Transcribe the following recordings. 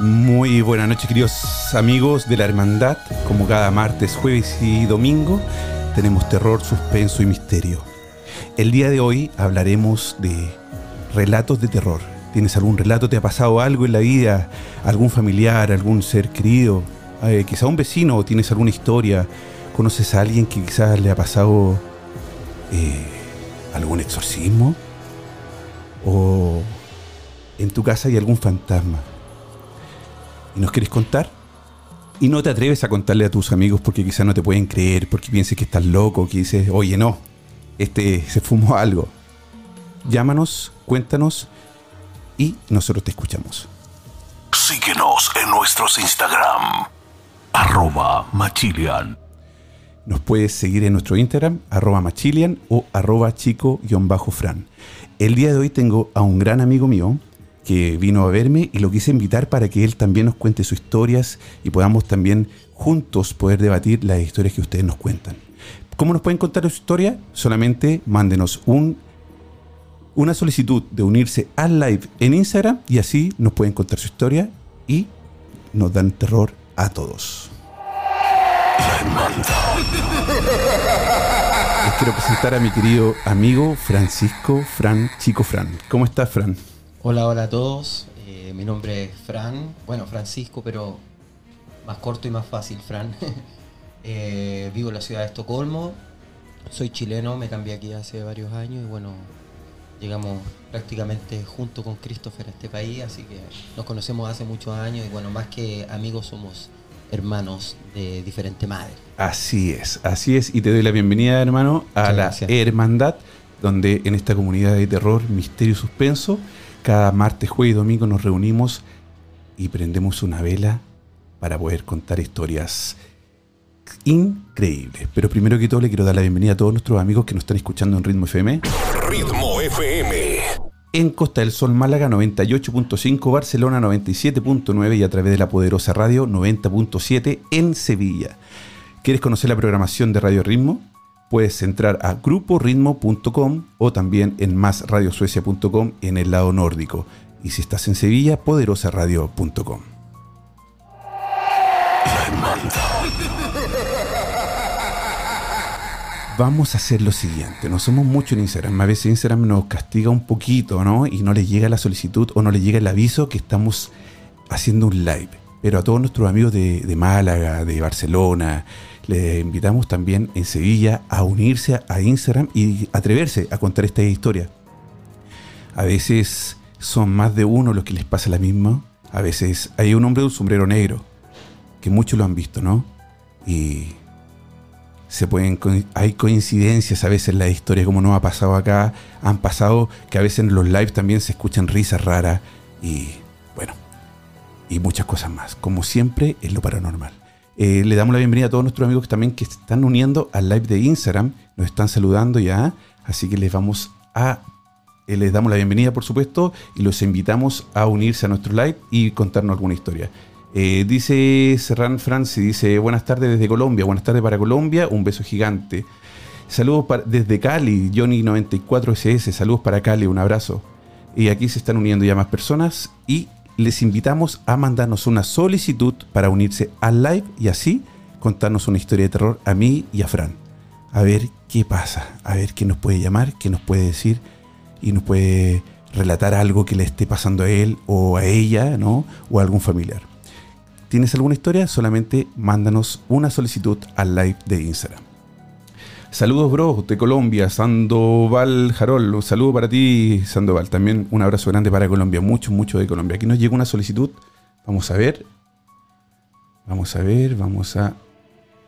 Muy buenas noches, queridos amigos de la Hermandad. Como cada martes, jueves y domingo, tenemos terror, suspenso y misterio. El día de hoy hablaremos de relatos de terror. ¿Tienes algún relato? ¿Te ha pasado algo en la vida? ¿Algún familiar? ¿Algún ser querido? Eh, quizá un vecino? ¿O tienes alguna historia? ¿Conoces a alguien que quizás le ha pasado eh, algún exorcismo? ¿O en tu casa hay algún fantasma? y nos quieres contar y no te atreves a contarle a tus amigos porque quizás no te pueden creer, porque pienses que estás loco, que dices, oye, no, este se fumó algo. Llámanos, cuéntanos y nosotros te escuchamos. Síguenos en nuestros Instagram. Arroba Machilian. Nos puedes seguir en nuestro Instagram, arroba machilian o arroba chico-fran. El día de hoy tengo a un gran amigo mío que vino a verme y lo quise invitar para que él también nos cuente sus historias y podamos también juntos poder debatir las historias que ustedes nos cuentan. ¿Cómo nos pueden contar su historia? Solamente mándenos un, una solicitud de unirse al live en Instagram y así nos pueden contar su historia y nos dan terror a todos. Les quiero presentar a mi querido amigo Francisco Fran Chico Fran. ¿Cómo estás, Fran? Hola, hola a todos. Eh, mi nombre es Fran, bueno, Francisco, pero más corto y más fácil, Fran. Eh, vivo en la ciudad de Estocolmo. Soy chileno, me cambié aquí hace varios años y bueno, llegamos prácticamente junto con Christopher a este país, así que nos conocemos hace muchos años y bueno, más que amigos somos hermanos de diferente madre. Así es, así es. Y te doy la bienvenida, hermano, a Muchas la gracias. Hermandad, donde en esta comunidad de terror, misterio y suspenso, cada martes, jueves y domingo nos reunimos y prendemos una vela para poder contar historias increíbles. Pero primero que todo le quiero dar la bienvenida a todos nuestros amigos que nos están escuchando en Ritmo FM. Ritmo FM. En Costa del Sol Málaga 98.5, Barcelona 97.9 y a través de la poderosa radio 90.7 en Sevilla. ¿Quieres conocer la programación de Radio Ritmo? Puedes entrar a gruporitmo.com o también en másradiosuecia.com en el lado nórdico. Y si estás en Sevilla, poderosaradio.com. Vamos a hacer lo siguiente, no somos mucho en Instagram, a veces Instagram nos castiga un poquito, ¿no? Y no le llega la solicitud o no le llega el aviso que estamos haciendo un live. Pero a todos nuestros amigos de, de Málaga, de Barcelona, les invitamos también en Sevilla a unirse a Instagram y atreverse a contar esta historia. A veces son más de uno los que les pasa la misma. A veces hay un hombre de un sombrero negro, que muchos lo han visto, ¿no? Y se pueden hay coincidencias a veces en la historia como nos ha pasado acá han pasado que a veces en los lives también se escuchan risas raras y bueno y muchas cosas más como siempre en lo paranormal Eh, le damos la bienvenida a todos nuestros amigos que también que se están uniendo al live de Instagram nos están saludando ya así que les vamos a eh, les damos la bienvenida por supuesto y los invitamos a unirse a nuestro live y contarnos alguna historia eh, dice Serran Franci, dice buenas tardes desde Colombia, buenas tardes para Colombia, un beso gigante. Saludos desde Cali, Johnny94SS, saludos para Cali, un abrazo. Y aquí se están uniendo ya más personas y les invitamos a mandarnos una solicitud para unirse al live y así contarnos una historia de terror a mí y a Fran. A ver qué pasa, a ver qué nos puede llamar, qué nos puede decir y nos puede relatar algo que le esté pasando a él o a ella, ¿no? O a algún familiar. ¿Tienes alguna historia? Solamente mándanos una solicitud al live de Instagram. Saludos, bro, de Colombia, Sandoval Jarol. Un saludo para ti, Sandoval. También un abrazo grande para Colombia. Mucho, mucho de Colombia. Aquí nos llega una solicitud. Vamos a ver. Vamos a ver, vamos a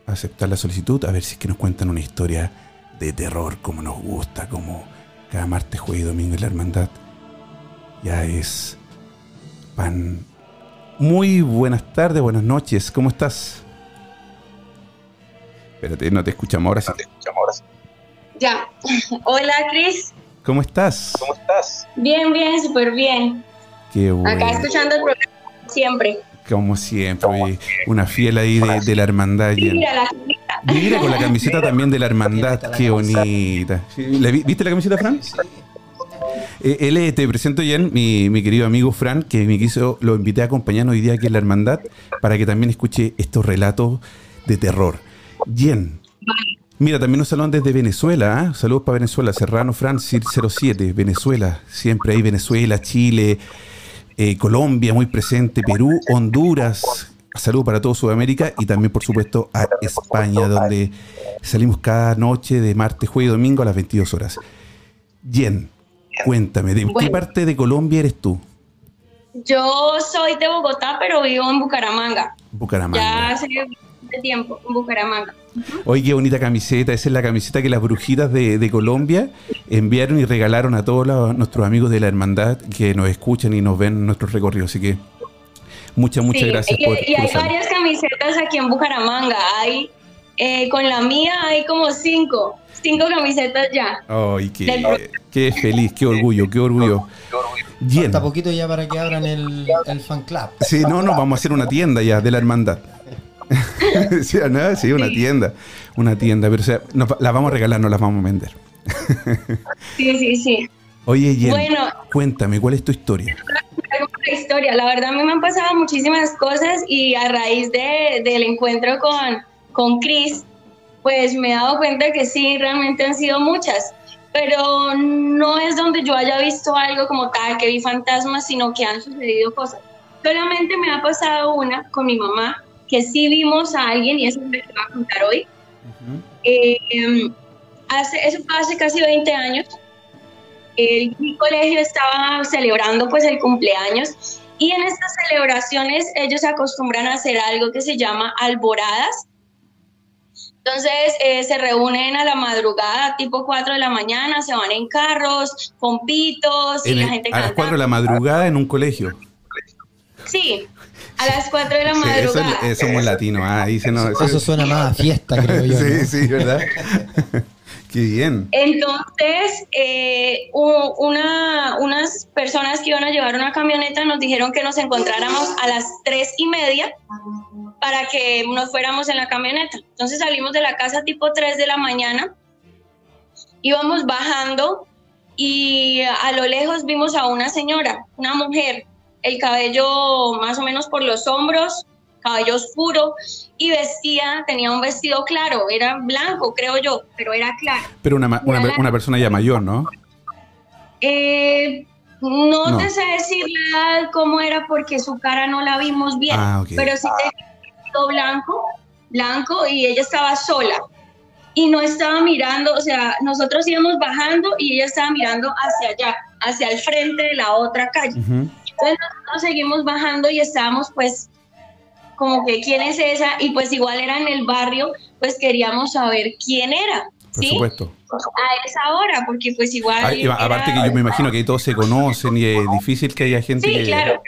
aceptar la solicitud. A ver si es que nos cuentan una historia de terror, como nos gusta, como cada martes, jueves y domingo en la hermandad. Ya es pan. Muy buenas tardes, buenas noches. ¿Cómo estás? Espérate, no te escuchamos ahora sí. Ya. Hola, Cris. ¿Cómo estás? ¿Cómo estás? Bien, bien, súper bien. Qué bueno. Acá escuchando el programa siempre. Como siempre, oye, una fiel ahí de, de la hermandad. Jen. Mira la camiseta. Mira con la camiseta también de la hermandad, qué bonita. ¿La vi- ¿Viste la camiseta, Fran? Eh, él eh, te presento, Jen, mi, mi querido amigo Fran, que me quiso, lo invité a acompañarnos hoy día aquí en la hermandad para que también escuche estos relatos de terror. Jen, mira, también nos saludan desde Venezuela, ¿ah? saludos para Venezuela, Serrano Francis 07, Venezuela, siempre ahí Venezuela, Chile, eh, Colombia muy presente, Perú, Honduras. Saludos para todo Sudamérica y también, por supuesto, a España, donde salimos cada noche de martes, jueves y domingo a las 22 horas. Jen, cuéntame, ¿de qué parte de Colombia eres tú? Yo soy de Bogotá, pero vivo en Bucaramanga. Ya Bucaramanga. hace bastante tiempo en Bucaramanga. Oye, qué bonita camiseta. Esa es la camiseta que las brujitas de, de Colombia enviaron y regalaron a todos los- nuestros amigos de la hermandad que nos escuchan y nos ven en nuestros recorridos. Así que muchas, muchas Sí, gracias y, por, y hay varias camisetas aquí en Bucaramanga. Hay, eh, con la mía hay como cinco. Cinco camisetas ya. Ay, qué, Del- qué feliz, qué orgullo, qué orgullo. Jen. Falta poquito ya para que abran el, el fan club. Sí, no, no, vamos a hacer una tienda ya de la hermandad. sí, ¿no? sí, una tienda. Una tienda, pero o sea, nos las vamos a regalar, no las vamos a vender. Sí, sí, sí. Oye, Jen, Bueno. cuéntame, ¿cuál es tu historia? La historia. La verdad, a mí me han pasado muchísimas cosas y a raíz de, del encuentro con, con Chris, pues me he dado cuenta que sí, realmente han sido muchas. Pero no es donde yo haya visto algo como tal, que vi fantasmas, sino que han sucedido cosas. Solamente me ha pasado una con mi mamá, que sí vimos a alguien y eso es lo que te voy a contar hoy. Eh, em, hace, eso fue hace casi 20 años. El, mi colegio estaba celebrando pues el cumpleaños y en estas celebraciones ellos acostumbran a hacer algo que se llama alboradas. Entonces eh, se reúnen a la madrugada, tipo 4 de la mañana, se van en carros, con pitos y la gente a las canta. 4 de la madrugada en un colegio. Sí, a las 4 de la Sí, eso, madrugada. eh, somos latinos. Ah, ahí se nos- Eso suena más a fiesta, creo yo. Sí, ¿no? sí, ¿verdad? Qué bien. Entonces, eh, una, unas personas que iban a llevar una camioneta nos dijeron que nos encontráramos a las tres y media para que nos fuéramos en la camioneta. Entonces salimos de la casa tipo 3 de la mañana, íbamos bajando y a lo lejos vimos a una señora, una mujer, el cabello más o menos por los hombros, cabello oscuro y vestía, tenía un vestido claro, era blanco creo yo, pero era claro. Pero una, una, una persona ya mayor, ¿no? Eh, no, No. te sé decir la edad cómo era porque su cara no la vimos bien, Ah, pero sí tenía un vestido blanco, blanco y ella estaba sola y no estaba mirando, o sea, nosotros íbamos bajando y ella estaba mirando hacia allá, hacia el frente de la otra calle. Entonces nosotros seguimos bajando y estábamos pues como que quién es esa y pues igual era en el barrio, pues queríamos saber quién era, Por ¿sí? supuesto. A esa hora, porque pues igual... Ah, era- aparte que yo me imagino que ahí todos se conocen y es difícil que haya gente Sí, que... claro.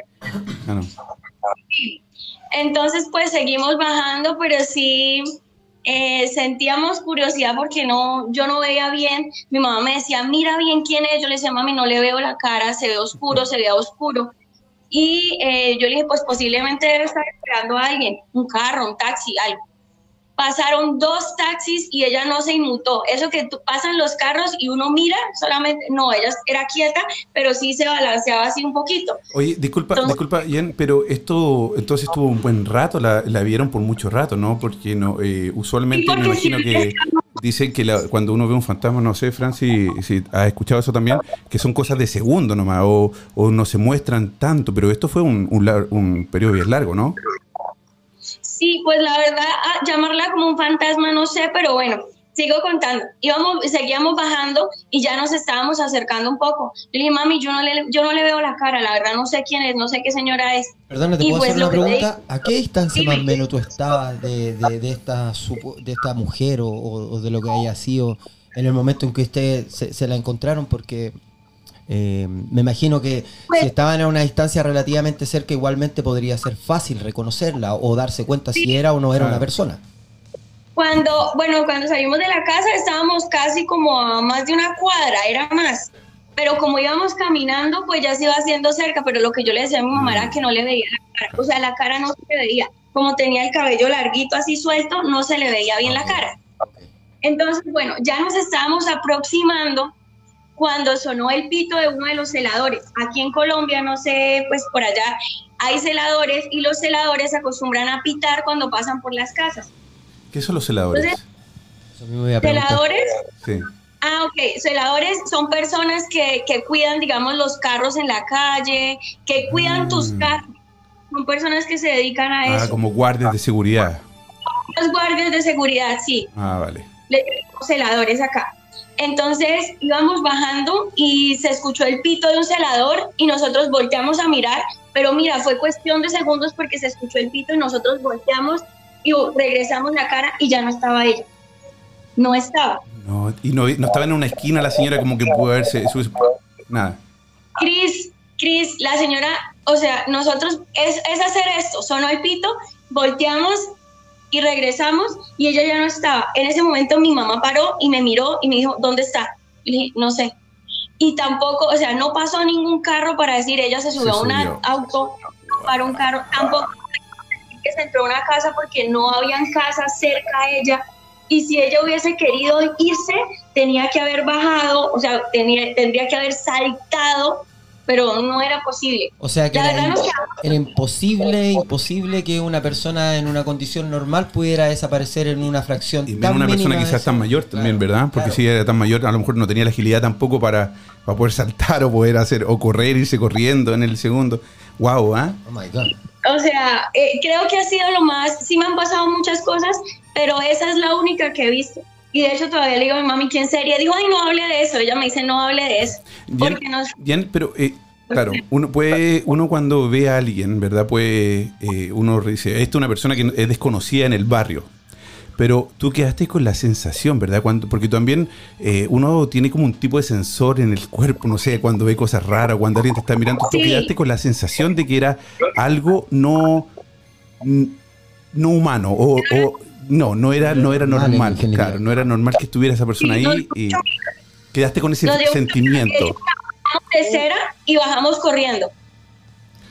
Ah, no. Entonces, pues seguimos bajando, pero sí eh, sentíamos curiosidad porque no, yo no veía bien. Mi mamá me decía, mira bien quién es. Yo le decía, mami, no le veo la cara, se ve oscuro, se ve oscuro. Y eh, yo le dije, pues posiblemente debe estar esperando a alguien, un carro, un taxi, algo. pasaron dos taxis y ella no se inmutó. Eso que pasan los carros y uno mira, solamente, no, ella era quieta, pero sí se balanceaba así un poquito. Oye, disculpa, disculpa, Jen, pero esto entonces estuvo un buen rato, la, vieron por mucho rato, ¿no? Porque no, eh, usualmente me imagino que dicen que cuando uno ve un fantasma, no sé, Fran, si, has escuchado eso también, que son cosas de segundo nomás, o, o no se muestran tanto, pero esto fue un, un, un periodo bien largo, ¿no? Sí, pues la verdad, ah, llamarla como un fantasma, no sé, pero bueno, sigo contando. Íbamos, seguíamos bajando y ya nos estábamos acercando un poco. Le dije, mami, yo no le, yo no le veo la cara, la verdad no sé quién es, no sé qué señora es. Perdón, ¿te puedo pues hacer una pregunta? ¿A qué distancia más o menos tú estabas de, de, esta, de esta mujer o, de lo que haya sido en el momento en que ustedes se, se la encontraron? Porque eh, me imagino que si estaban a una distancia relativamente cerca, igualmente podría ser fácil reconocerla o darse cuenta si era o no era una persona. Cuando, bueno, cuando salimos de la casa estábamos casi como a más de una cuadra, era más. Pero como íbamos caminando, pues ya se iba haciendo cerca, pero lo que yo le decía a mi mamá era mm. que no le veía la cara. O sea, la cara no se le veía. Como tenía el cabello larguito así suelto, no se le veía bien la cara. Entonces, bueno, ya nos estábamos aproximando cuando sonó el pito de uno de los celadores. Aquí en Colombia, no sé, pues por allá hay celadores y los celadores acostumbran a pitar cuando pasan por las casas. ¿Qué son los celadores? ¿Celadores? Sí. Ah, ok. Celadores son personas que, cuidan, digamos, los carros en la calle, que cuidan tus mm. carros. Son personas que se dedican a ah, eso. Ah, como guardias de seguridad. Los guardias de seguridad, sí. Ah, vale. Le celadores acá. Entonces íbamos bajando y se escuchó el pito de un celador y nosotros volteamos a mirar, pero mira, fue cuestión de segundos porque se escuchó el pito y nosotros volteamos y regresamos la cara y ya no estaba ella. No estaba. No, y no, estaba en una esquina la señora como que pudo verse. Nada. Cris, Cris, la señora, o sea, nosotros es, es hacer esto, sonó el pito, volteamos y regresamos y ella ya no estaba. En ese momento mi mamá paró y me miró y me dijo, ¿dónde está? Y le dije, no sé. Y tampoco, o sea, no pasó ningún carro para decir, ella se subió a un auto, para un carro, tampoco que se entró a una casa porque no habían casas cerca a ella. Y si ella hubiese querido irse, tenía que haber bajado, o sea, tenía, tendría que haber saltado pero no era posible. O sea que era, imposible, imposible que una persona en una condición normal pudiera desaparecer en una fracción y una persona quizás tan mayor también, ¿verdad? Porque si era tan mayor, a lo mejor no tenía la agilidad tampoco para, para poder saltar o poder hacer, o correr, irse corriendo en el segundo. Wow, ¿ah? Oh my God. O sea, eh, creo que ha sido lo más, sí me han pasado muchas cosas, pero esa es la única que he visto. Y de hecho todavía le digo a mi mami, ¿quién sería? Dijo, ay, no hable de eso. Ella me dice, no hable de eso. Bien, pero eh, claro, uno puede, uno cuando ve a alguien, ¿verdad? Puede, eh, uno dice, esta es una persona que es desconocida en el barrio. Pero tú quedaste con la sensación, ¿verdad? Cuando, porque también eh, uno tiene como un tipo de sensor en el cuerpo, no sé, cuando ve cosas raras, cuando alguien te está mirando, tú quedaste con la sensación de que era algo no, no humano o no, no era, no era normal, claro, no era normal que estuviera esa persona ahí y quedaste con ese sentimiento. De cera y bajamos corriendo.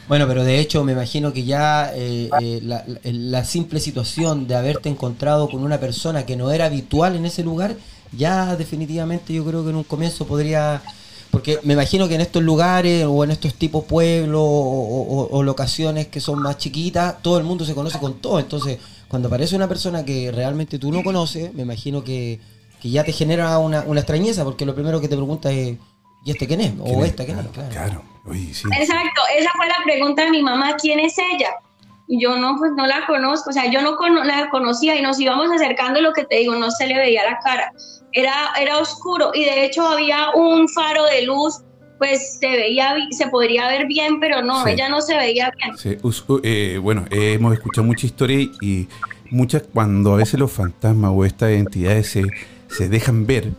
Bueno, pero de hecho me imagino que ya eh, eh, la, simple situación de haberte encontrado con una persona que no era habitual en ese lugar, ya definitivamente yo creo que en un comienzo podría... Porque me imagino que en estos lugares o en estos tipos pueblos o, locaciones que son más chiquitas, todo el mundo se conoce con todo. Entonces, cuando aparece una persona que realmente tú no conoces, me imagino que, ya te genera una, extrañeza, porque lo primero que te pregunta es, ¿y este quién es? o esta quién es, claro. Exacto, esa fue la pregunta de mi mamá, ¿quién es ella? Y yo no, pues no la conozco, o sea, yo no la conocía y nos íbamos acercando, lo que te digo, no se le veía la cara. Era, era oscuro y de hecho había un faro de luz pues se veía, se podría ver bien, pero no, ella no se veía bien. Eh, bueno, hemos escuchado mucha historia y muchas cuando a veces los fantasmas o estas entidades se, se dejan ver,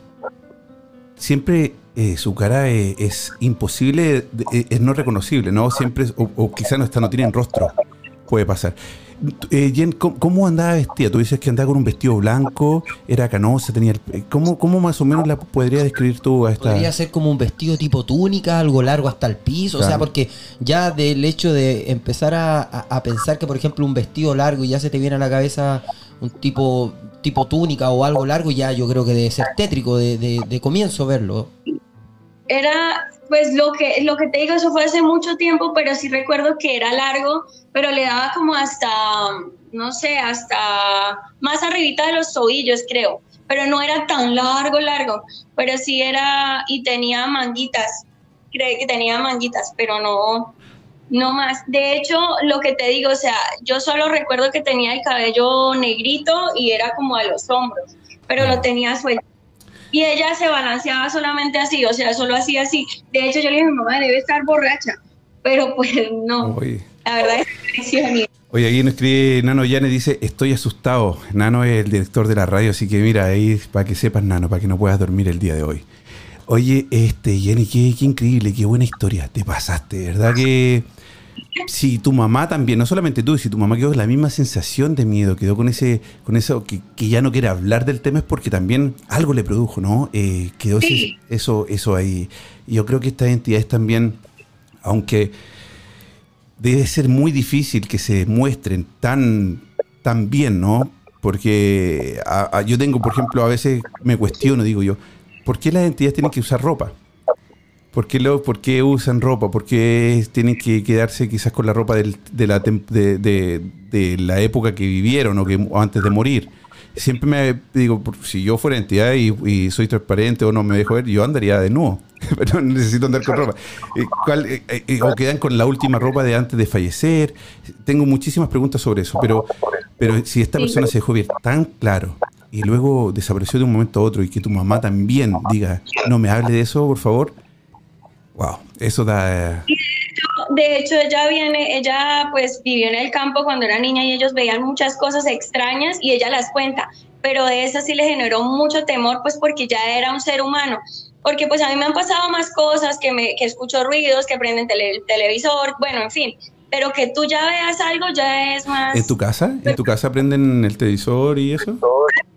siempre eh, su cara es imposible, es no reconocible, ¿no? Siempre, o, o quizás no, está, no tienen rostro, puede pasar. Eh, Jen, ¿cómo, andaba vestida? Tú dices que andaba con un vestido blanco, era canosa, tenía el, eh, ¿cómo, ¿Cómo más o menos la podría describir tú a esta...? Podría ser como un vestido tipo túnica, algo largo hasta el piso, o sea, porque ya del hecho de empezar a, pensar que, por ejemplo, un vestido largo y ya se te viene a la cabeza un tipo tipo túnica o algo largo, ya yo creo que debe ser tétrico de, de, de comienzo verlo. Era, pues lo que, lo que te digo, eso fue hace mucho tiempo, pero sí recuerdo que era largo, pero le daba como hasta, no sé, hasta más arribita de los tobillos, creo. Pero no era tan largo, largo, pero sí era, y tenía manguitas, creo que tenía manguitas, pero no, no más. De hecho, lo que te digo, o sea, yo solo recuerdo que tenía el cabello negrito y era como a los hombros, pero lo tenía suelto. Y ella se balanceaba solamente así, o sea, solo hacía así. De hecho, yo le dije, mamá, debe estar borracha, pero pues no. Oye. La verdad es que Oye, aquí nos escribe Nano Yane, dice, estoy asustado. Nano es el director de la radio, así que mira, ahí para que sepas, Nano, para que no puedas dormir el día de hoy. Oye, este, Jenny, qué, qué increíble, qué buena historia. Te pasaste, ¿verdad que si tu mamá también, no solamente tú, si tu mamá quedó con la misma sensación de miedo, quedó con ese, con eso que, que ya no quiere hablar del tema, es porque también algo le produjo, ¿no? Eh, quedó ese- eso, eso ahí. Y yo creo que estas entidades también, aunque debe ser muy difícil que se muestren tan, tan bien, ¿no? Porque a- a- yo tengo, por ejemplo, a veces me cuestiono, digo yo, ¿por qué las entidades tienen que usar ropa? ¿Por qué, lo, ¿Por qué usan ropa? ¿Por qué tienen que quedarse quizás con la ropa del- de, la, de, de- de la época que vivieron o, que, o antes de morir? Siempre me digo, si yo fuera entidad y, y soy transparente o no me dejo ver, yo andaría de nuevo, pero necesito andar con ropa. Eh, ¿cuál, eh, eh, o quedan con la última ropa de antes de fallecer. Tengo muchísimas preguntas sobre eso, pero, pero si esta persona se dejó ver tan claro y luego desapareció de un momento a otro y que tu mamá también diga, no me hable de eso, por favor, Wow, eso da. eh, De hecho, ella viene, ella pues vivió en el campo cuando era niña y ellos veían muchas cosas extrañas y ella las cuenta, pero de esa sí le generó mucho temor pues porque ya era un ser humano. Porque pues a mí me han pasado más cosas, que, me, que escucho ruidos, que prenden el televisor, bueno, en fin, pero que tú ya veas algo ya es más... ¿En tu casa? ¿En tu casa prenden el televisor y eso?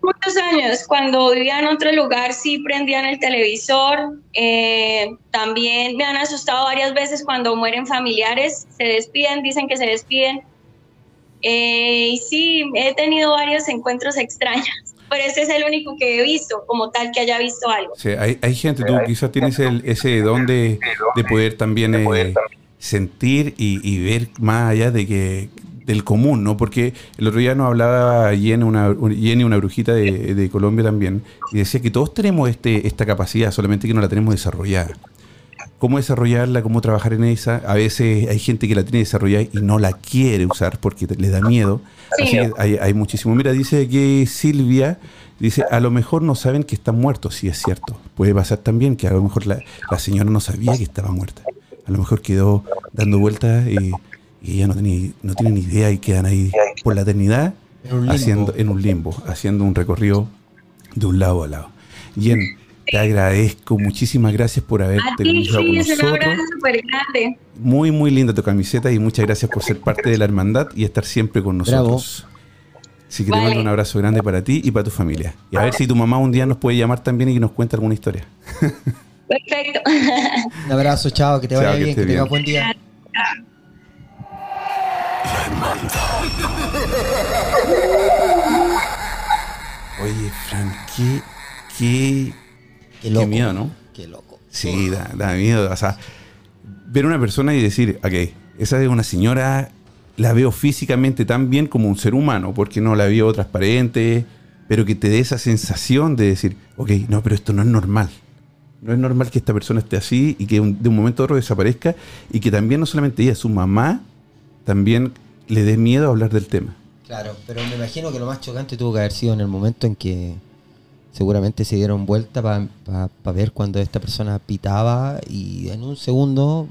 muchos años, cuando vivía en otro lugar, sí prendían el televisor. eh, también me han asustado varias veces cuando mueren familiares, se despiden, dicen que se despiden. Eh, y sí, he tenido varios encuentros extraños, pero este es el único que he visto, como tal, que haya visto algo. Sea, hay, hay gente, tú quizás tienes el- ese don de, de poder también eh, sentir y, y ver más allá de que del común, ¿no? Porque el otro día nos hablaba Jenny, una, Jenny, una brujita de, de Colombia también, y decía que todos tenemos este, esta capacidad, solamente que no la tenemos desarrollada. ¿Cómo desarrollarla? ¿Cómo trabajar en esa? A veces hay gente que la tiene desarrollada y no la quiere usar porque le da miedo. Sí. Así que hay, hay muchísimo. Mira, dice que Silvia, dice, a lo mejor no saben que están muertos. Sí, es cierto. Puede pasar también que a lo mejor la, la señora no sabía que estaba muerta. A lo mejor quedó dando vueltas y, y ella no, tenía, no tiene ni idea y quedan ahí por la eternidad En un limbo. haciendo, en un limbo, haciendo un recorrido de un lado a lado. Jen, te agradezco, muchísimas gracias por haberte A ti, con sí, es un nosotros. abrazo súper grande. Muy, muy linda tu camiseta y muchas gracias por ser parte de la hermandad y estar siempre con Bravo. nosotros. Así que te mando un abrazo grande para ti y para tu familia. Y a ver si tu mamá un día nos puede llamar también y que nos cuente alguna historia. Perfecto. Un abrazo, chao, que te vaya Chao, que bien, que esté tengas buen día. Oye, Fran, qué, qué, Qué loco. miedo, ¿no? Qué loco. Sí, da, da miedo. O sea, ver una persona y decir, ok, esa es una señora, la veo físicamente tan bien como un ser humano, porque no la veo transparente, pero que te dé esa sensación de decir, ok, no, pero esto no es normal. No es normal que esta persona esté así y que un- de un momento a otro desaparezca y que también no solamente ella, su mamá también le dé miedo a hablar del tema. Claro, pero me imagino que lo más chocante tuvo que haber sido en el momento en que seguramente se dieron vuelta para ver cuando esta persona pitaba y en un segundo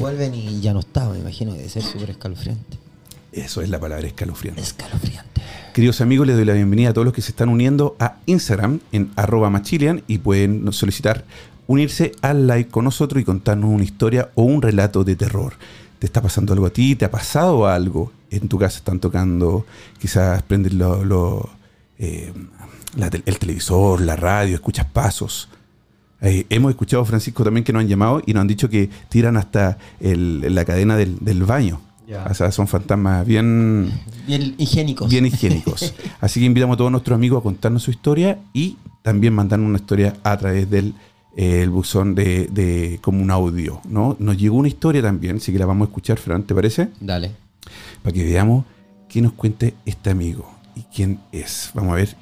vuelven y ya no estaba. Me imagino que debe ser súper escalofriante. Eso es la palabra escalofriante. Escalofriante. Queridos amigos, les doy la bienvenida a todos los que se están uniendo a Instagram en arroba machilian y pueden solicitar unirse al live con nosotros y contarnos una historia o un relato de terror. ¿Te está pasando algo a ti? ¿Te ha pasado algo? En tu casa están tocando, quizás lo, eh, el televisor, la radio, escuchas pasos. Eh, hemos escuchado, Francisco, también que nos han llamado y nos han dicho que tiran hasta la cadena del baño. O sea, son fantasmas bien, Bien higiénicos. bien higiénicos. Así que invitamos a todos nuestros amigos a contarnos su historia y también mandarnos una historia a través del eh, el buzón de, de- como un audio, ¿no? Nos llegó una historia también, así que la vamos a escuchar, Fran, ¿te parece? Dale. Para que veamos qué nos cuente este amigo y quién es. Vamos a ver,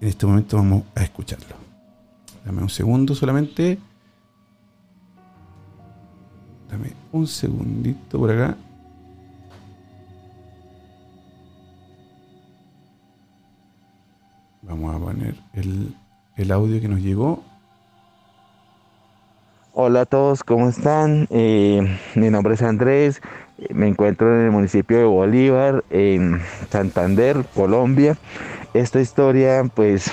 en este momento vamos a escucharlo. Dame un segundo solamente. Dame un segundito por acá. Vamos a poner el, el audio que nos llegó. Hola a todos, ¿cómo están? Eh, mi nombre es Andrés, me encuentro en el municipio de Bolívar, en Santander, Colombia. Esta historia, pues,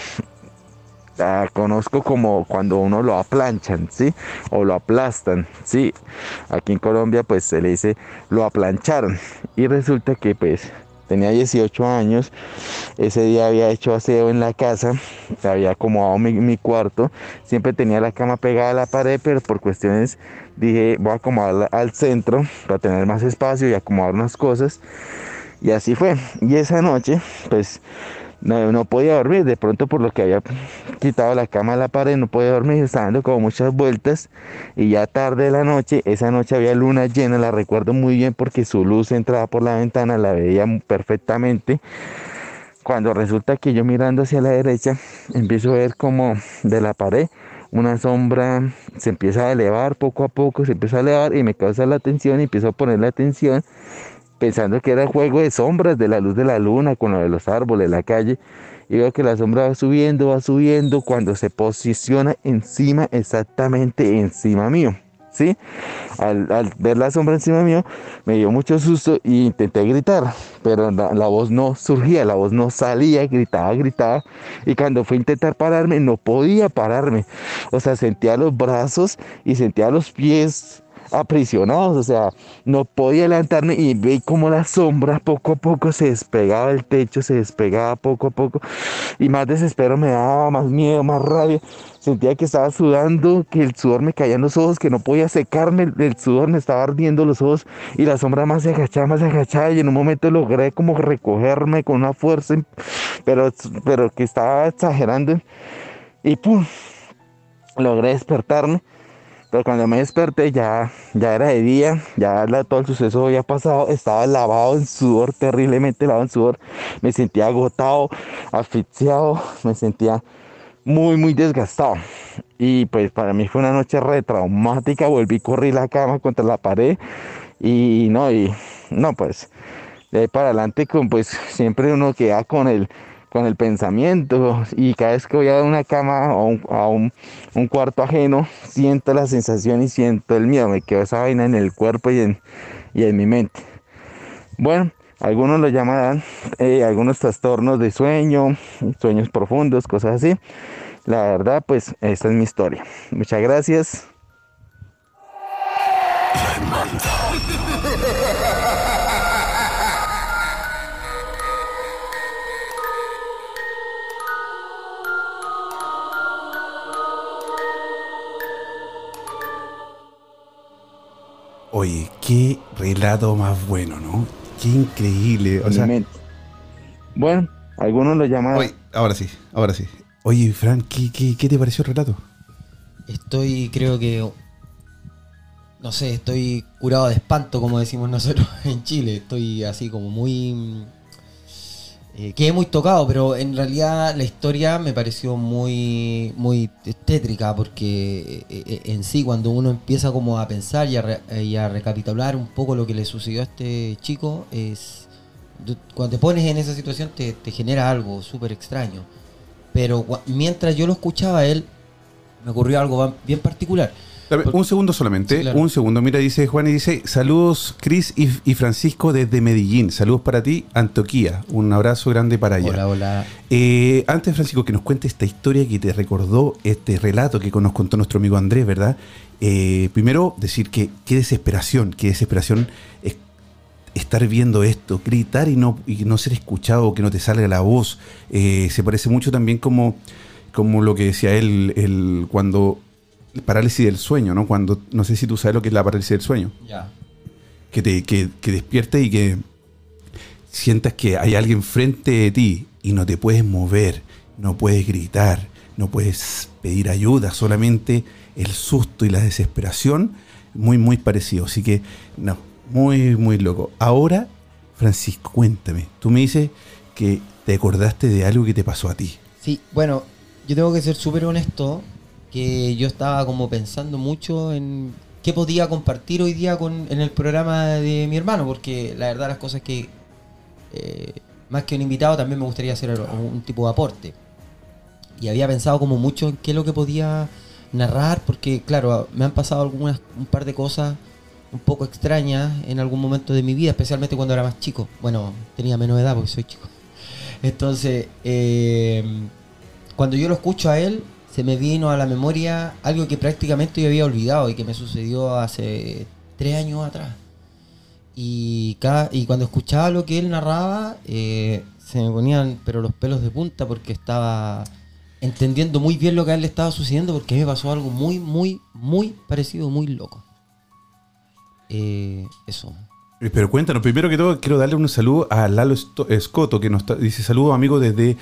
la conozco como cuando uno lo aplanchan, ¿sí? O lo aplastan, ¿sí? Aquí en Colombia, pues, se le dice lo aplancharon. Y resulta que, pues, tenía 18 años, ese día había hecho aseo en la casa, había acomodado mi, mi cuarto, siempre tenía la cama pegada a la pared, pero por cuestiones dije, voy a acomodarla al centro para tener más espacio y acomodar unas cosas. Y así fue. Y esa noche, pues no, no podía dormir, de pronto por lo que había quitado la cama a la pared, no podía dormir, estaba dando como muchas vueltas. Y ya tarde de la noche, esa noche había luna llena, la recuerdo muy bien porque su luz entraba por la ventana, la veía perfectamente cuando resulta que yo mirando hacia la derecha empiezo a ver como de la pared una sombra se empieza a elevar poco a poco, se empieza a elevar y me causa la atención y empiezo a poner la atención pensando que era juego de sombras de la luz de la luna con lo de los árboles, la calle y veo que la sombra va subiendo, va subiendo cuando se posiciona encima, exactamente encima mío. ¿Sí? Al, al ver la sombra encima mío me dio mucho susto e intenté gritar, pero la, la voz no surgía, la voz no salía, gritaba, gritaba y cuando fue a intentar pararme no podía pararme, o sea, sentía los brazos y sentía los pies aprisionados, o sea, no podía levantarme y veí como la sombra poco a poco se despegaba del techo, se despegaba poco a poco y más desespero me daba, más miedo, más rabia. Sentía que estaba sudando, que el sudor me caía en los ojos, que no podía secarme, el, el sudor me estaba ardiendo los ojos y la sombra más se agachaba, más se agachaba y en un momento logré como recogerme con una fuerza, pero, pero que estaba exagerando y pum, logré despertarme. Pero cuando me desperté ya, ya era de día, ya todo el suceso había pasado, estaba lavado en sudor, terriblemente lavado en sudor, me sentía agotado, asfixiado, me sentía muy, muy desgastado. Y pues para mí fue una noche re traumática, volví, corrí la cama contra la pared y no, y no, pues de ahí para adelante con pues siempre uno queda con el con el pensamiento y cada vez que voy a una cama o un- a un, cuarto ajeno siento la sensación y siento el miedo me quedo esa vaina en el cuerpo y en, y en mi mente. Bueno algunos lo llamarán eh, algunos trastornos de sueño sueños profundos cosas así. La verdad pues esta es mi historia. Muchas gracias Oye, qué relato más bueno, ¿no? Qué increíble. O sea, bueno algunos lo llaman oye, ahora sí, ahora sí. Oye, Fran, ¿qué, qué, qué te pareció el relato? Estoy, creo que. No sé, estoy curado de espanto, como decimos nosotros en Chile. Estoy así como muy. Eh, quedé muy tocado, pero en realidad la historia me pareció muy, muy tétrica, porque eh, eh, en sí, cuando uno empieza como a pensar y a, eh, y a recapitular un poco lo que le sucedió a este chico, es. Cuando te pones en esa situación te, te genera algo súper extraño. Pero mientras yo lo escuchaba él, me ocurrió algo bien particular. Dame Un segundo solamente, Sí, claro. un segundo. Mira, dice Juan y dice, saludos Cris y, y Francisco desde Medellín. Saludos para ti, Antoquía. Un abrazo grande para allá. Hola, hola. Eh, antes, Francisco, que nos cuente esta historia que te recordó este relato que nos contó nuestro amigo Andrés, ¿verdad? Eh, primero, decir que qué desesperación, qué desesperación es estar viendo esto, gritar y no, y no ser escuchado, que no te salga la voz. Eh, se parece mucho también como, como lo que decía él cuando parálisis del sueño, ¿no? Cuando, no sé si tú sabes lo que es la parálisis del sueño Ya. que te que, que despiertes y que sientas que hay alguien frente de ti y no te puedes mover, no puedes gritar, no puedes pedir ayuda, solamente el susto y la desesperación, muy, muy parecido. Así que, no, muy, muy loco. Ahora, Francisco, cuéntame, tú me dices que te acordaste de algo que te pasó a ti. Sí, bueno, yo tengo que ser súper honesto, que yo estaba como pensando mucho en qué podía compartir hoy día con, en el programa de mi hermano, porque la verdad las cosas que, eh, más que un invitado, también me gustaría hacer un tipo de aporte. Y había pensado como mucho en qué es lo que podía narrar, porque claro, me han pasado algunas, un par de cosas un poco extrañas en algún momento de mi vida, especialmente cuando era más chico. Bueno, tenía menos edad porque soy chico. Entonces, eh, cuando yo lo escucho a él, se me vino a la memoria algo que prácticamente yo había olvidado y que me sucedió hace tres años atrás. Y, cada, y cuando escuchaba lo que él narraba, eh, se me ponían pero los pelos de punta porque estaba entendiendo muy bien lo que a él le estaba sucediendo porque a mí me pasó algo muy, muy, muy parecido, muy loco. Eh, eso. Eh, pero cuéntanos, primero que todo quiero darle un saludo a Lalo Escoto, que nos dice saludos amigo desde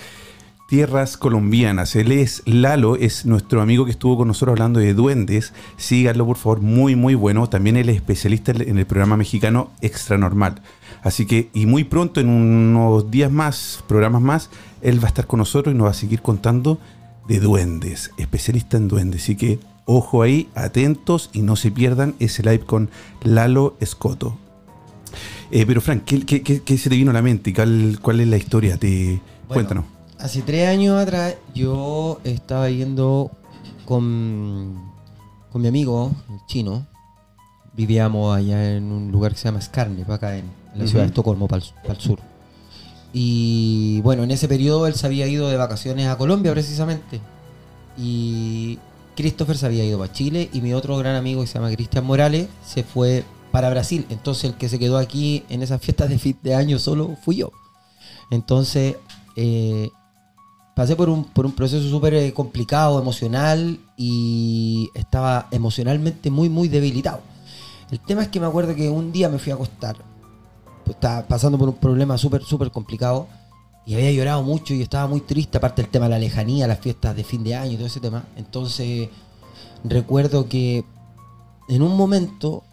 tierras colombianas. Él es Lalo, es nuestro amigo que estuvo con nosotros hablando de duendes. Síganlo, por favor, muy, muy bueno. También él es especialista en el programa mexicano Extra Normal. Así que, y muy pronto, en unos días más, programas más, él va a estar con nosotros y nos va a seguir contando de duendes, especialista en duendes. Así que, ojo ahí, atentos y no se pierdan ese live con Lalo Escoto. Eh, pero Frank, ¿qué, se te vino a la mente? ¿Cuál, cuál es la historia? Te, cuéntanos hace tres años atrás yo estaba yendo con, con mi amigo, el chino. Vivíamos allá en un lugar que se llama Skarne, acá en, la ciudad de Estocolmo, para el, sur. Y bueno, en ese periodo él se había ido de vacaciones a Colombia precisamente. Y Christopher se había ido para Chile y mi otro gran amigo que se llama Cristian Morales se fue para Brasil. Entonces el que se quedó aquí en esas fiestas de fin de año solo fui yo. Entonces eh, pasé por un, por un proceso súper eh, complicado, emocional, y estaba emocionalmente muy, muy debilitado. El tema es que me acuerdo que un día me fui a acostar, pues estaba pasando por un problema súper, súper complicado, y había llorado mucho y estaba muy triste, aparte del tema de la lejanía, las fiestas de fin de año y todo ese tema. Entonces, recuerdo que en un momento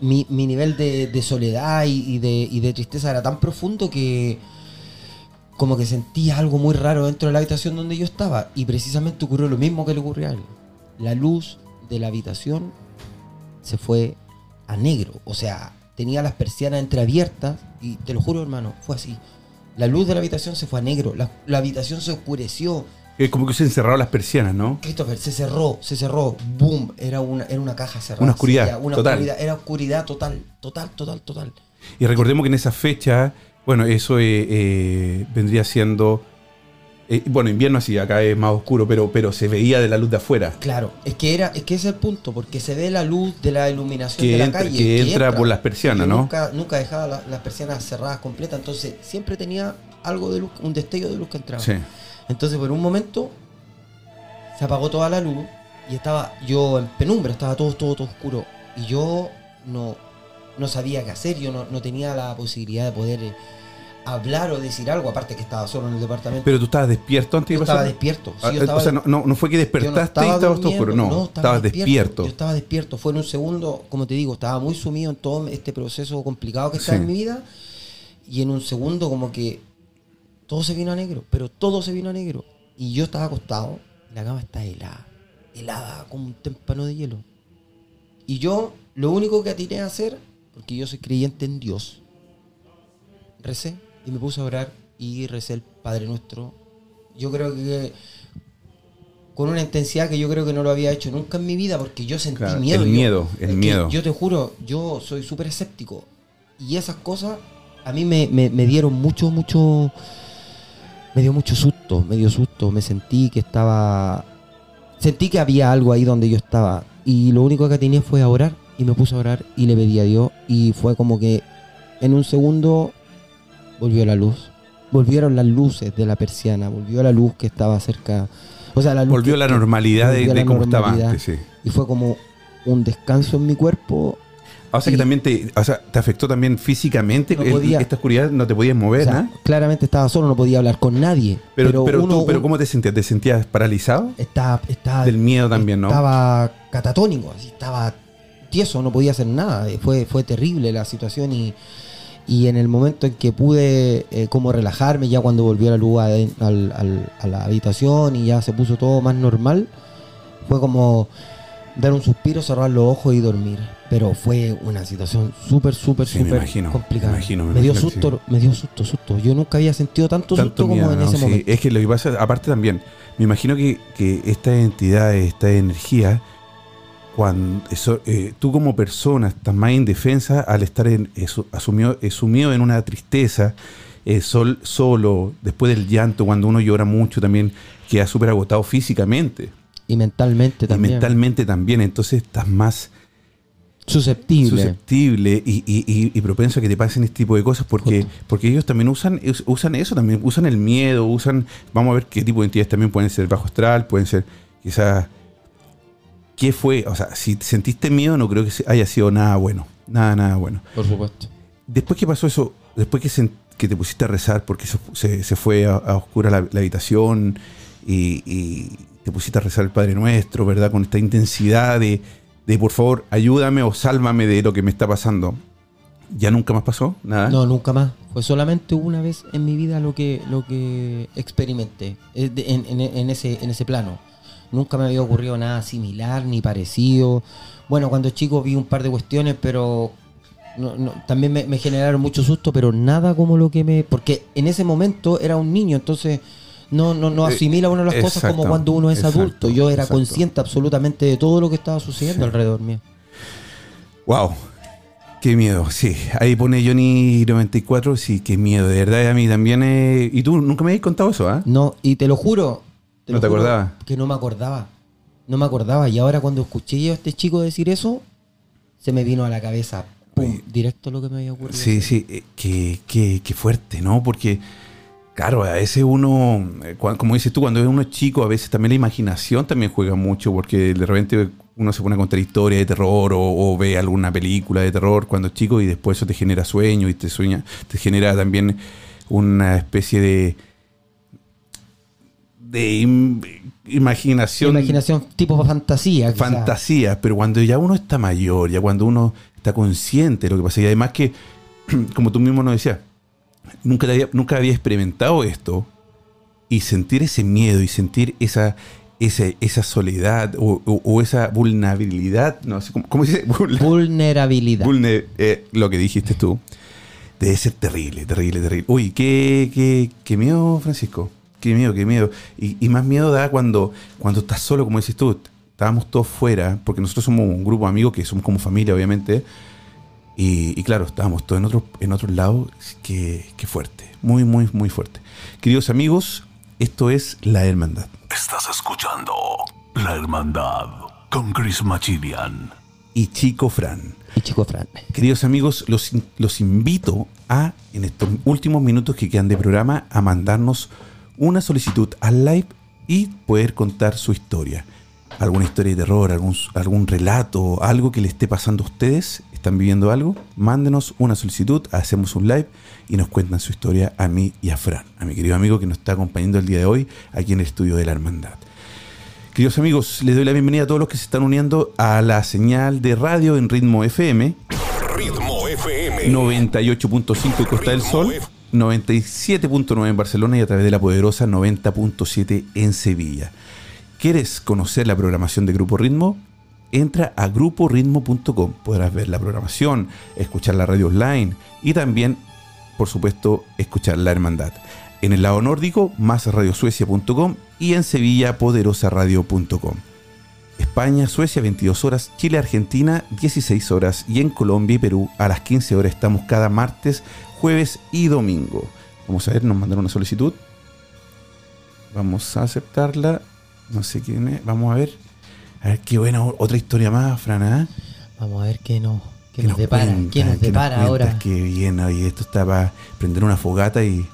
mi, nivel de, soledad y, de, y de tristeza era tan profundo que como que sentía algo muy raro dentro de la habitación donde yo estaba. Y precisamente ocurrió lo mismo que le ocurrió a él. La luz de la habitación se fue a negro. O sea, tenía las persianas entreabiertas y te lo juro, hermano, fue así. La luz de la habitación se fue a negro. La, habitación se oscureció. Es como que se encerraron las persianas, ¿no? Christopher, se cerró, se cerró. Boom. Era una, era una caja cerrada. Una oscuridad. total. era oscuridad total, total, total, total. Y recordemos que en esa fecha bueno, eso eh, eh, vendría siendo. Eh, bueno, invierno así, acá es más oscuro, pero, pero se veía de la luz de afuera. Claro, es que era, es que ese es el punto, porque se ve la luz de la iluminación de la calle. Que, entra, por las persianas, ¿no? Nunca, nunca dejaba las persianas cerradas completas, entonces siempre tenía algo de luz, un destello de luz que entraba. Sí. Entonces, por un momento, se apagó toda la luz y estaba yo en penumbra, estaba todo, todo, todo oscuro. Y yo no, no sabía qué hacer, yo no, tenía la posibilidad de poder eh, hablar o decir algo, aparte que estaba solo en el departamento. Pero tú estabas despierto antes de Estaba despierto. Ah, o sea, no, fue que despertaste y estabas todo oscuro, no, estabas despierto, Yo estaba despierto, fue en un segundo, como te digo, estaba muy sumido en todo este proceso complicado que está en mi vida y en un segundo como que todo se vino a negro, pero todo se vino a negro. Y yo estaba acostado, la cama está helada, helada como un témpano de hielo. Y yo lo único que atiné a hacer porque yo soy creyente en Dios, recé y me puse a orar y recé el Padre Nuestro. Yo creo que con una intensidad que yo creo que no lo había hecho nunca en mi vida porque yo sentí miedo. El miedo, el miedo. Yo te juro, yo soy súper escéptico y esas cosas a mí me, me, dieron mucho, mucho, me dio mucho susto, me dio susto, me sentí que estaba, sentí que había algo ahí donde yo estaba y lo único que tenía fue a orar y me puse a orar y le pedí a Dios y fue como que en un segundo volvió la luz. Volvieron las luces de la persiana, volvió la luz que estaba cerca. O sea, la luz volvió la normalidad de, cómo estaba antes, Y fue como un descanso en mi cuerpo. O sea Y- que también te, o sea, te afectó también físicamente. No podía- esta oscuridad no te podías mover, O sea, ¿no? claramente estaba solo, no podía hablar con nadie. Pero, pero, uno, tú, pero ¿cómo te sentías? ¿Te sentías paralizado? estaba, estaba Del miedo también, ¿no? Estaba catatónico, así, estaba tieso, no podía hacer nada. Eh, Fue, fue terrible la situación y, y en el momento en que pude eh, como relajarme, ya cuando volvió la luz aden- al- al- a la habitación y ya se puso todo más normal, fue como dar un suspiro, cerrar los ojos y dormir. Pero fue una situación súper, súper, Sí, me súper imagino, complicada. me imagino, me dio imagino que susto, me dio susto, susto. Yo nunca había sentido tanto, susto como miedo, en ¿no? ese Sí, momento. Es que lo que pasa, aparte también, me imagino que, que esta entidad, esta energía, cuando eso, eh, tú como persona estás más indefensa al estar en, eso, asumido, sumido en una tristeza, eh, sol, solo, después del llanto, cuando uno llora mucho también, queda súper agotado físicamente Y mentalmente y también. mentalmente también, entonces estás más susceptible. susceptible y, y- y- y propenso a que te pasen este tipo de cosas porque, porque ellos también usan, us- usan eso, también usan el miedo, usan, vamos a ver qué tipo de entidades también pueden ser bajo astral, pueden ser quizás, ¿qué fue? O sea, si sentiste miedo no creo que haya sido nada bueno, nada, nada bueno. Por supuesto. Después que pasó eso, después que, se- que te pusiste a rezar porque se, se- se fue a, a oscura la, la habitación y, y te pusiste a rezar el Padre Nuestro, ¿verdad? Con esta intensidad de, de por favor, ayúdame o sálvame de lo que me está pasando. ¿Ya nunca más pasó? ¿Nada? No, nunca más. Fue solamente una vez en mi vida lo que, lo que experimenté eh, de- en, en- en ese, en ese plano. Nunca me había ocurrido nada similar ni parecido. Bueno, cuando chico vi un par de cuestiones, pero no- no, también me, me generaron mucho susto, pero nada como lo que me... Porque en ese momento era un niño, entonces no, no, no Eh, asimila uno las cosas como cuando uno es exacto, adulto. Yo era exacto. consciente absolutamente de todo lo que estaba sucediendo Sí. alrededor mío. Wow. Qué miedo, sí. Ahí pone Johnny94, sí, qué miedo. De verdad, a mí también. eh, Y tú nunca me habías contado eso, ¿ah? No, y te lo juro. ¿No te acordabas? Que no me acordaba. No me acordaba. Y ahora cuando escuché yo a este chico decir eso, se me vino a la cabeza. Pum, Oye. directo lo que me había ocurrido. Sí, sí, eh, qué, qué- qué fuerte, ¿no? Porque, claro, a veces uno, eh, como dices tú, cuando uno es chico, a veces también la imaginación también juega mucho, porque de repente uno se pone a contar historias de terror o, o ve alguna película de terror cuando es chico y después eso te genera sueño y te sueña, te genera también una especie de de im- imaginación Imaginación tipo fantasía. quizá. fantasía, pero cuando ya uno está mayor, ya cuando uno está consciente de lo que pasa, y además que, como tú mismo nos decías, nunca, había, nunca había experimentado esto, y sentir ese miedo y sentir esa, esa, esa soledad o, o- o esa vulnerabilidad, no sé cómo, cómo se dice, Vulner- Vulnerabilidad. vulner- eh, lo que dijiste tú, debe ser terrible, terrible, terrible. Uy, qué, qué, qué miedo, Francisco. Qué miedo, qué miedo. Y, y más miedo da cuando, cuando estás solo, como dices tú. Estábamos todos fuera, porque nosotros somos un grupo de amigos que somos como familia, obviamente. Y, y claro, estábamos todos en otro, en otro lado. Qué, qué fuerte. Muy, muy, muy fuerte. Queridos amigos, esto es La Hermandad. Estás escuchando La Hermandad con Chris Machilian. Y Chico Fran. Y chico Fran. Queridos amigos, los, los invito a, en estos últimos minutos que quedan de programa, a mandarnos una solicitud al live y poder contar su historia. Alguna historia de terror, algún, algún relato, algo que le esté pasando a ustedes, están viviendo algo, mándenos una solicitud, hacemos un live y nos cuentan su historia a mí y a Fran, a mi querido amigo que nos está acompañando el día de hoy aquí en el estudio de la Hermandad. Queridos amigos, les doy la bienvenida a todos los que se están uniendo a la señal de radio en ritmo FM Ritmo FM. 98.5 en Costa del Sol, 97.9 en Barcelona y a través de la poderosa 90.7 en Sevilla. ¿Quieres conocer la programación de Grupo Ritmo? Entra a gruporitmo.com. Podrás ver la programación, escuchar la radio online y también, por supuesto, escuchar la hermandad. En el lado nórdico, másradiosuecia.com y en Sevilla, poderosaradio.com. España, Suecia 22 horas, Chile, Argentina 16 horas y en Colombia y Perú a las 15 horas estamos cada martes, jueves y domingo. Vamos a ver, nos mandaron una solicitud. Vamos a aceptarla. No sé quién es. Vamos a ver. A ver qué buena otra historia más, Fran. ¿ah? Vamos a ver qué nos, qué nos depara. cuenta, ¿Qué nos depara ahora? Qué bien, oye, esto está para prender una fogata y,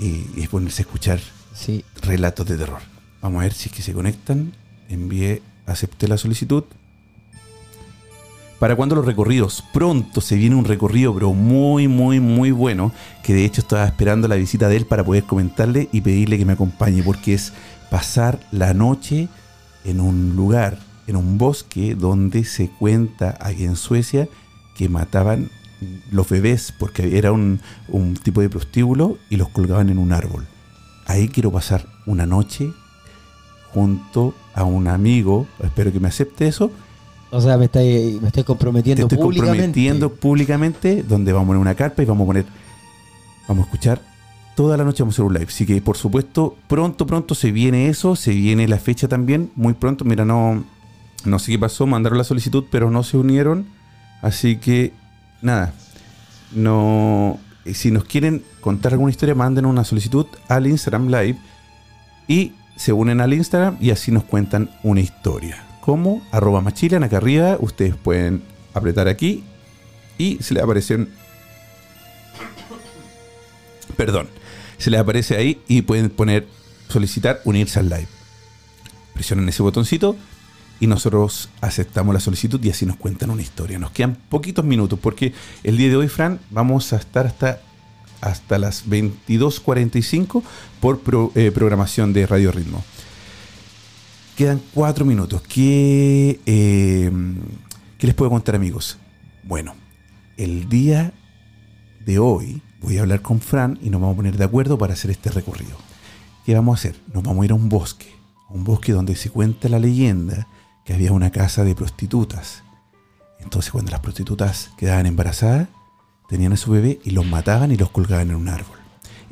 y, y ponerse a escuchar Sí. relatos de terror. Vamos a ver si es que se conectan. Envíe, acepte la solicitud. ¿Para cuándo los recorridos? Pronto se viene un recorrido, pero muy, muy, muy bueno, que de hecho estaba esperando la visita de él para poder comentarle y pedirle que me acompañe, porque es pasar la noche en un lugar, en un bosque donde se cuenta aquí en Suecia que mataban los bebés porque era un, un tipo de prostíbulo y los colgaban en un árbol. Ahí quiero pasar una noche junto a un amigo, espero que me acepte eso, O sea, me estoy, me estoy comprometiendo te estoy públicamente. comprometiendo públicamente donde vamos a poner una carpa y vamos a poner vamos a escuchar toda la noche vamos a hacer un live así que por supuesto pronto pronto se viene eso se viene la fecha también muy pronto mira no no sé qué pasó mandaron la solicitud pero no se unieron así que nada no eh, si nos quieren contar alguna historia manden una solicitud al Instagram live y se unen al Instagram y así nos cuentan una historia. Como arroba machilan acá arriba, ustedes pueden apretar aquí y se les aparecen. Perdón, se les aparece ahí y pueden poner solicitar unirse al live. Presionan ese botoncito y nosotros aceptamos la solicitud y así nos cuentan una historia. Nos quedan poquitos minutos porque el día de hoy, Fran, vamos a estar hasta hasta las 22.45 por pro- eh, programación de Radio Ritmo. Quedan cuatro minutos. ¿Qué, eh, ¿Qué les puedo contar, amigos? Bueno, el día de hoy voy a hablar con Fran y nos vamos a poner de acuerdo para hacer este recorrido. ¿Qué vamos a hacer? Nos vamos a ir a un bosque. Un bosque donde se cuenta la leyenda que había una casa de prostitutas. Entonces, cuando las prostitutas quedaban embarazadas, tenían a su bebé y los mataban y los colgaban en un árbol.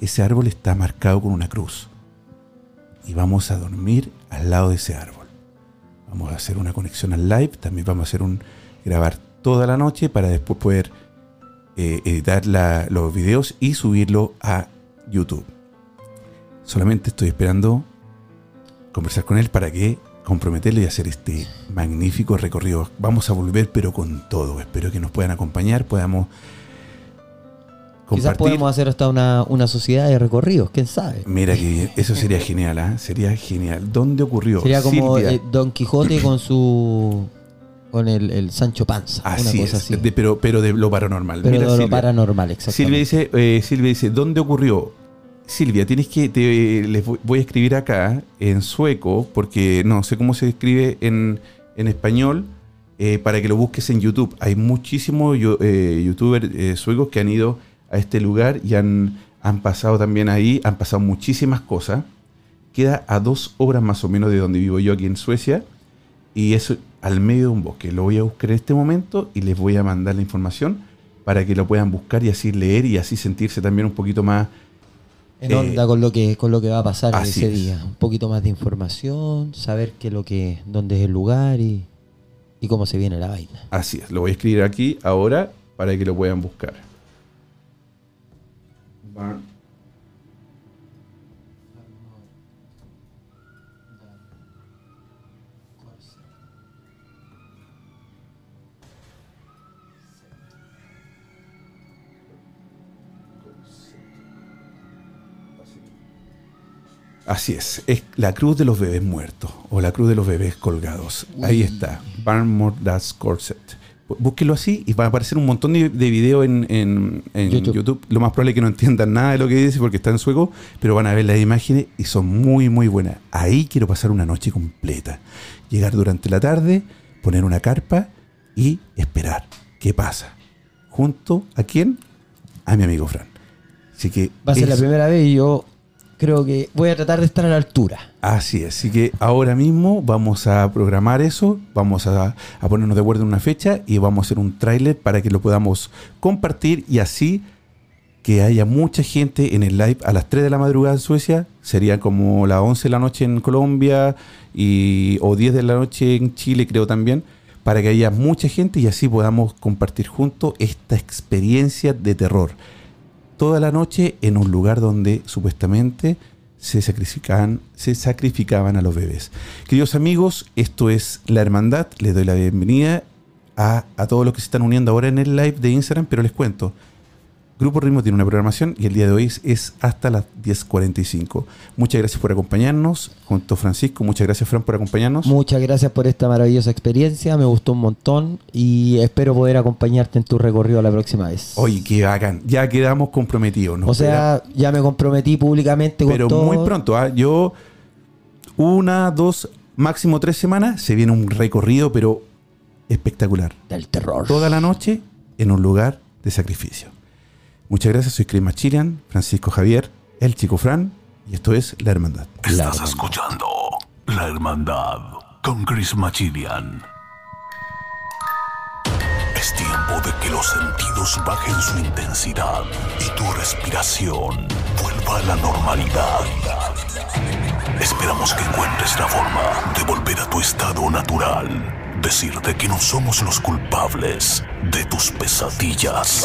Ese árbol está marcado con una cruz. Y vamos a dormir al lado de ese árbol. Vamos a hacer una conexión al live. También vamos a hacer un grabar toda la noche para después poder eh, editar los videos y subirlo a YouTube. Solamente estoy esperando conversar con él para que comprometerle y hacer este magnífico recorrido. Vamos a volver, pero con todo. Espero que nos puedan acompañar, podamos Quizás podemos hacer hasta una, una sociedad de recorridos, quién sabe. Mira que eso sería genial, ¿ah? Sería genial. ¿Dónde ocurrió? Sería como eh, Don Quijote con su. con el, el Sancho Panza. así una es, cosa así. de- pero, pero de lo paranormal. Pero Mira, de lo paranormal, exactamente. Silvia dice, eh, Silvia dice, ¿dónde ocurrió? Silvia, tienes que, te, les voy, a escribir acá en sueco, porque no sé cómo se escribe en, en español, eh, para que lo busques en YouTube. Hay muchísimos yo- eh, youtubers eh, suecos que han ido a este lugar y han, han pasado también ahí, han pasado muchísimas cosas. Queda a dos horas más o menos de donde vivo yo aquí en Suecia, y es al medio de un bosque. Lo voy a buscar en este momento y les voy a mandar la información para que lo puedan buscar y así leer y así sentirse también un poquito más en eh, onda con lo que con lo que va a pasar ese es. día. Un poquito más de información, saber qué es lo que, dónde es el lugar y, y cómo se viene la vaina. Así es, lo voy a escribir aquí ahora para que lo puedan buscar. Así es, es la cruz de los bebés muertos o la cruz de los bebés colgados. Ahí está, Barnmore Das Corset. Bú- Búsquelo así y va a aparecer un montón de, de videos en, en- en YouTube. YouTube. Lo más probable es que no entiendan nada de lo que dice porque está en sueco, pero van a ver las imágenes y son muy, muy buenas. Ahí quiero pasar una noche completa. Llegar durante la tarde, poner una carpa y esperar. ¿Qué pasa? ¿Junto a quién? A mi amigo Fran. Así que Va a ser la primera vez y yo creo que voy a tratar de estar a la altura. Así es, así que ahora mismo vamos a programar eso, vamos a, a ponernos de acuerdo en una fecha y vamos a hacer un tráiler para que lo podamos compartir y así que haya mucha gente en el live a las 3 de la madrugada en Suecia, sería como las 11 de la noche en Colombia y, o 10 de la noche en Chile creo también, para que haya mucha gente y así podamos compartir juntos esta experiencia de terror toda la noche en un lugar donde supuestamente se sacrificaban, se sacrificaban a los bebés. Queridos amigos, esto es La Hermandad. Les doy la bienvenida a, a todos los que se están uniendo ahora en el live de Instagram, pero les cuento. Grupo Ritmo tiene una programación y el día de hoy es, hasta las 10.45. Muchas gracias por acompañarnos, junto a Francisco. Muchas gracias, Fran, por acompañarnos. Muchas gracias por esta maravillosa experiencia, me gustó un montón y espero poder acompañarte en tu recorrido la próxima vez. Oye, qué bacán. Ya quedamos comprometidos. nos o sea, ya me comprometí públicamente con pero todo. muy pronto. ¿ah? Yo, una, dos, máximo tres semanas, se viene un recorrido, pero espectacular. Del terror. Toda la noche en un lugar de sacrificio. Muchas gracias, soy Chris Machirian, Francisco Javier, el chico Fran, y esto es La Hermandad. Estás escuchando La Hermandad con Chris Machilian. Es tiempo de que los sentidos bajen su intensidad y tu respiración vuelva a la normalidad. Esperamos que encuentres la forma de volver a tu estado natural. Decirte que no somos los culpables de tus pesadillas.